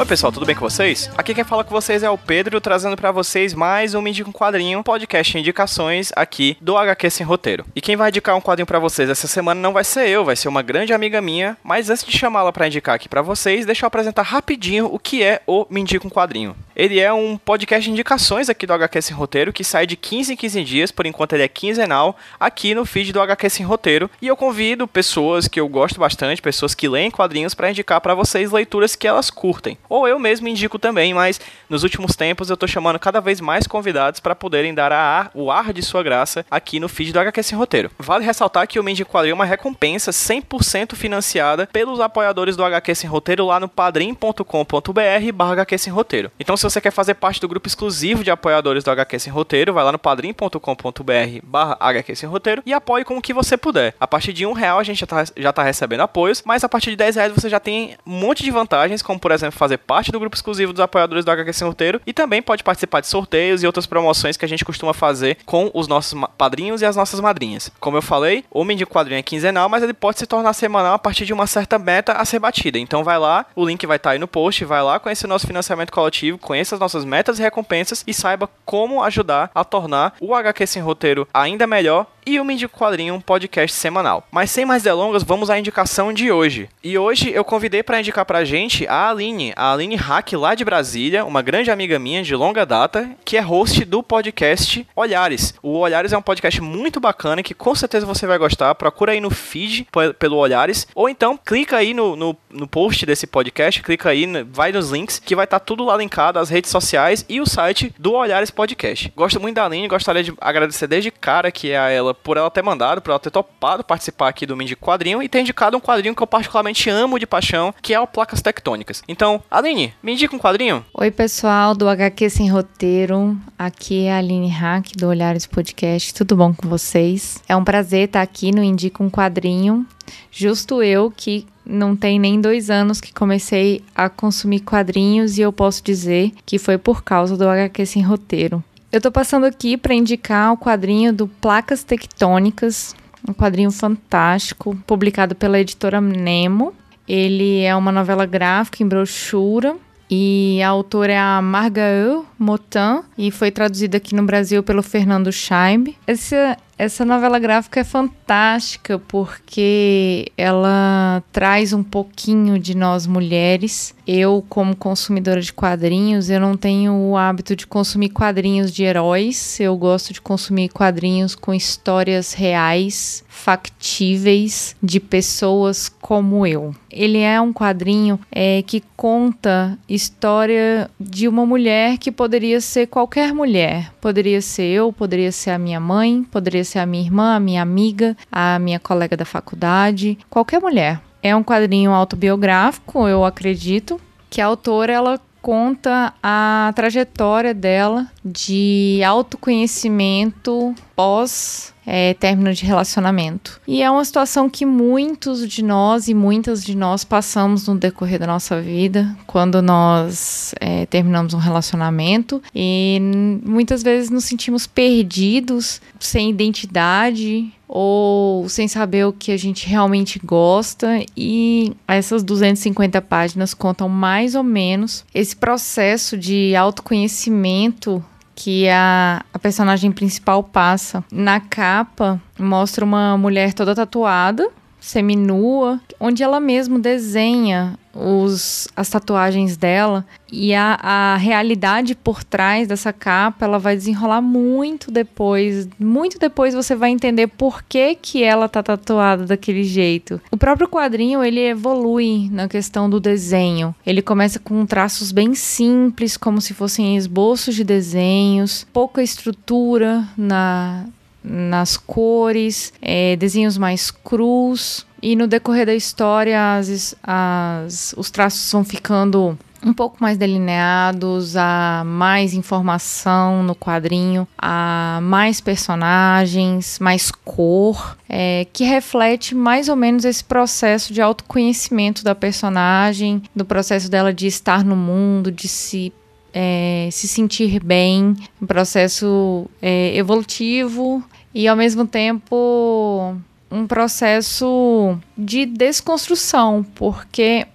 Oi pessoal, tudo bem com vocês? Aqui quem fala com vocês é o Pedro, trazendo pra vocês mais um Indica um Quadrinho, podcast indicações aqui do HQ Sem Roteiro. E quem vai indicar um quadrinho pra vocês essa semana não vai ser eu, vai ser uma grande amiga minha, mas antes de chamá-la pra indicar aqui pra vocês, deixa eu apresentar rapidinho o que é o Me um Quadrinho. Ele é um podcast de indicações aqui do HQ Sem Roteiro, que sai de 15 em 15 dias, por enquanto ele é quinzenal, aqui no feed do HQ Sem Roteiro. E eu convido pessoas que eu gosto bastante, pessoas que leem quadrinhos, pra indicar pra vocês leituras que elas curtem. Ou eu mesmo indico também, mas nos últimos tempos eu tô chamando cada vez mais convidados pra poderem dar ar- o ar de sua graça aqui no feed do HQ Sem Roteiro. Vale ressaltar que o Me Indica um Quadrinho é uma recompensa 100% financiada pelos apoiadores do HQ Sem Roteiro lá no padrim.com.br barra HQ Sem Roteiro. Então se você quer fazer parte do grupo exclusivo de apoiadores do HQ Sem Roteiro, vai lá no padrim.com.br barra HQ Sem Roteiro e apoie com o que você puder. A partir de um real a gente já tá, já tá recebendo apoios, mas a partir de 10 reais você já tem um monte de vantagens, como por exemplo fazer parte do grupo exclusivo dos apoiadores do HQ Sem Roteiro e também pode participar de sorteios e outras promoções que a gente costuma fazer com os nossos padrinhos e as nossas madrinhas. Como eu falei, o Mendigo Quadrinho é quinzenal, mas ele pode se tornar semanal a partir de uma certa meta a ser batida. Então vai lá, o link vai estar aí no post, vai lá conhecer nosso financiamento coletivo, conheça as nossas metas e recompensas e saiba como ajudar a tornar o HQ Sem Roteiro ainda melhor e o um Quadrinho um podcast semanal. Mas sem mais delongas, vamos à indicação de hoje. E hoje eu convidei para indicar pra gente a Aline, a Aline Hack lá de Brasília, uma grande amiga minha de longa data, que é host do podcast Olhares. O Olhares é um podcast muito bacana que com certeza você vai gostar. Procura aí no feed pe- pelo Olhares, ou então clica aí no, no, no post desse podcast, clica aí, vai nos links, que vai estar tudo lá linkado, as redes sociais e o site do Olhares Podcast. Gosto muito da Aline, gostaria de agradecer desde cara que é a ela por ela ter mandado, por ela ter topado participar aqui do Mindy Quadrinho e ter indicado um quadrinho que eu particularmente amo de paixão, que é o Placas Tectônicas. Então, Aline, me indica um quadrinho? Oi, pessoal do HQ Sem Roteiro. Aqui é a Aline Hack do Olhares Podcast. Tudo bom com vocês? É um prazer estar aqui no Indica um Quadrinho. Justo eu que não tem nem dois anos que comecei a consumir quadrinhos e eu posso dizer que foi por causa do HQ Sem Roteiro. Eu tô passando aqui para indicar o quadrinho do Placas Tectônicas, um quadrinho fantástico, publicado pela editora Nemo. Ele é uma novela gráfica em brochura e a autora é a Margaret Motin e foi traduzida aqui no Brasil pelo Fernando Scheib. Essa, essa novela gráfica é fantástica porque ela traz um pouquinho de nós mulheres. Eu, como consumidora de quadrinhos, eu não tenho o hábito de consumir quadrinhos de heróis. Eu gosto de consumir quadrinhos com histórias reais, factíveis, de pessoas como eu. Ele é um quadrinho é, que conta história de uma mulher que poderia ser qualquer mulher. Poderia ser eu, poderia ser a minha mãe, poderia ser a minha irmã, a minha amiga, a minha colega da faculdade, qualquer mulher. É um quadrinho autobiográfico, eu acredito, que a autora ela conta a trajetória dela de autoconhecimento pós é, término de relacionamento. E é uma situação que muitos de nós e muitas de nós passamos no decorrer da nossa vida, quando nós é, terminamos um relacionamento e muitas vezes nos sentimos perdidos, sem identidade ou sem saber o que a gente realmente gosta e essas 250 páginas contam mais ou menos esse processo de autoconhecimento que a, a personagem principal passa. Na capa, mostra uma mulher toda tatuada, seminua, onde ela mesma desenha os, as tatuagens dela. E a, a realidade por trás dessa capa ela vai desenrolar muito depois. Muito depois você vai entender por que que ela tá tatuada daquele jeito. O próprio quadrinho ele evolui na questão do desenho. Ele começa com traços bem simples como se fossem esboços de desenhos pouca estrutura na nas cores, é, desenhos mais crus. E no decorrer da história, as, as, os traços vão ficando um pouco mais delineados, a mais informação no quadrinho, a mais personagens, mais cor, é, que reflete mais ou menos esse processo de autoconhecimento da personagem, do processo dela de estar no mundo, de se é, se sentir bem, um processo é, evolutivo e ao mesmo tempo um processo de desconstrução, porque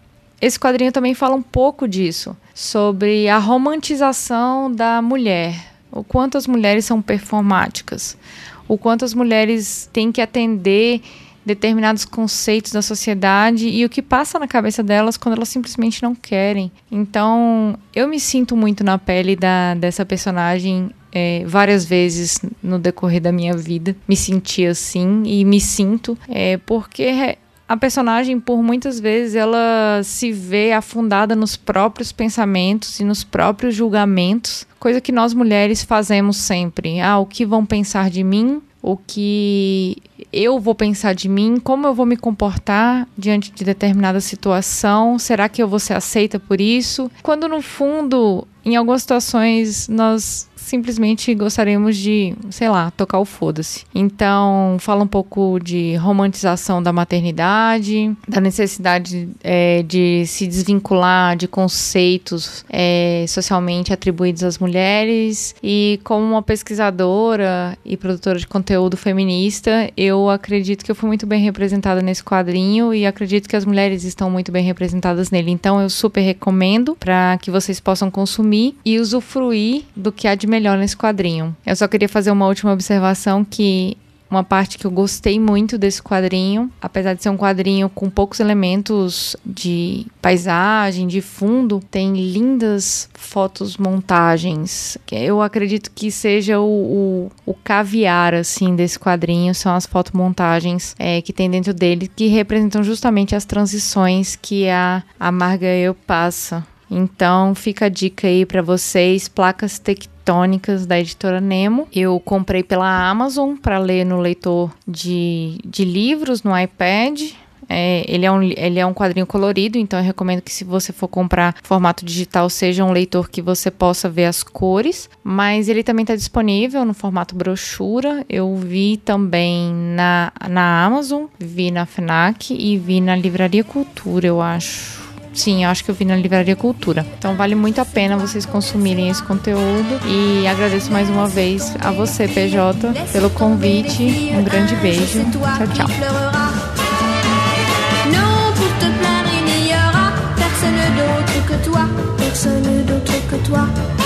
esse quadrinho também fala um pouco disso, sobre a romantização da mulher, o quanto as mulheres são performáticas, o quanto as mulheres têm que atender determinados conceitos da sociedade e o que passa na cabeça delas quando elas simplesmente não querem. Então, eu me sinto muito na pele da, dessa personagem é, várias vezes no decorrer da minha vida. Me senti assim e me sinto, é, porque a personagem, por muitas vezes, ela se vê afundada nos próprios pensamentos e nos próprios julgamentos, coisa que nós mulheres fazemos sempre. Ah, o que vão pensar de mim? O que eu vou pensar de mim? Como eu vou me comportar diante de determinada situação? Será que eu vou ser aceita por isso? Quando no fundo, em algumas situações, nós simplesmente gostaríamos de, sei lá, tocar o foda-se. Então, fala um pouco de romantização da maternidade, da necessidade é, de se desvincular de conceitos é, socialmente atribuídos às mulheres. E como uma pesquisadora e produtora de conteúdo feminista, eu acredito que eu fui muito bem representada nesse quadrinho e acredito que as mulheres estão muito bem representadas nele. Então, eu super recomendo para que vocês possam consumir e usufruir do que há de melhor nesse quadrinho. Eu só queria fazer uma última observação que uma parte que eu gostei muito desse quadrinho, apesar de ser um quadrinho com poucos elementos de paisagem, de fundo, tem lindas fotos montagens. Eu acredito que seja o, o, o caviar assim desse quadrinho são as fotomontagens é, que tem dentro dele que representam justamente as transições que a a Margael passa. Então fica a dica aí para vocês, placas tectônicas tectônicas da editora Nemo. Eu comprei pela Amazon para ler no leitor de, de livros no iPad. É, ele, é um, ele é um quadrinho colorido, então eu recomendo que se você for comprar formato digital, seja um leitor que você possa ver as cores. Mas ele também está disponível no formato brochura. Eu vi também na, na Amazon, vi na FNAC e vi na Livraria Cultura, eu acho. Sim, eu acho que eu vi na Livraria Cultura. Então vale muito a pena vocês consumirem esse conteúdo. E agradeço mais uma vez a você, PJ, pelo convite. Um grande beijo. Tchau, tchau. Personne d'autre que toi.